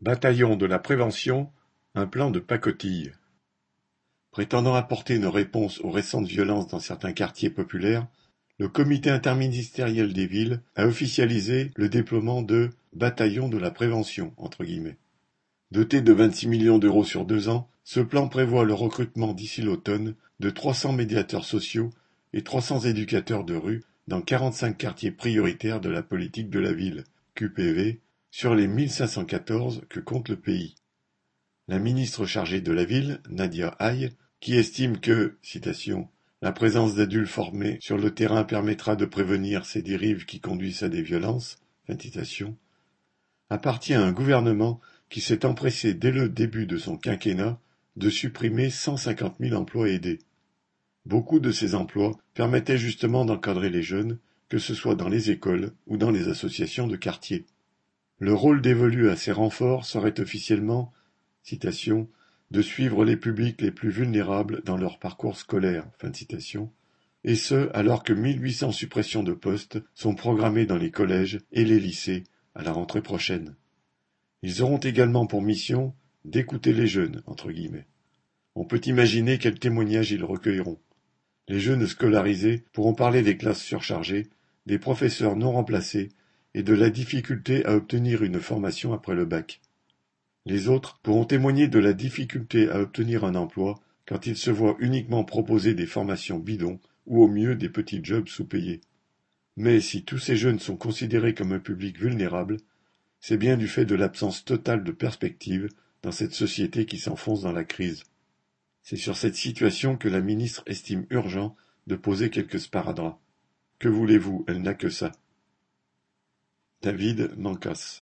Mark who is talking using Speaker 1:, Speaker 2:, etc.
Speaker 1: Bataillon de la prévention, un plan de pacotille. Prétendant apporter une réponse aux récentes violences dans certains quartiers populaires, le comité interministériel des villes a officialisé le déploiement de bataillons de la prévention entre guillemets. Doté de 26 millions d'euros sur deux ans, ce plan prévoit le recrutement d'ici l'automne de 300 médiateurs sociaux et 300 éducateurs de rue dans 45 quartiers prioritaires de la politique de la ville, QPV, sur les 1514 que compte le pays. La ministre chargée de la ville, Nadia Haye, qui estime que, la présence d'adultes formés sur le terrain permettra de prévenir ces dérives qui conduisent à des violences, appartient à un gouvernement qui s'est empressé dès le début de son quinquennat de supprimer 150 000 emplois aidés. Beaucoup de ces emplois permettaient justement d'encadrer les jeunes, que ce soit dans les écoles ou dans les associations de quartier. Le rôle dévolu à ces renforts serait officiellement de suivre les publics les plus vulnérables dans leur parcours scolaire, et ce alors que 1800 suppressions de postes sont programmées dans les collèges et les lycées à la rentrée prochaine. Ils auront également pour mission d'écouter les jeunes. On peut imaginer quels témoignages ils recueilleront. Les jeunes scolarisés pourront parler des classes surchargées, des professeurs non remplacés et de la difficulté à obtenir une formation après le bac. Les autres pourront témoigner de la difficulté à obtenir un emploi quand ils se voient uniquement proposer des formations bidons ou au mieux des petits jobs sous-payés. Mais si tous ces jeunes sont considérés comme un public vulnérable, c'est bien du fait de l'absence totale de perspective dans cette société qui s'enfonce dans la crise. C'est sur cette situation que la ministre estime urgent de poser quelques sparadraps. Que voulez-vous, elle n'a que ça. David Mancas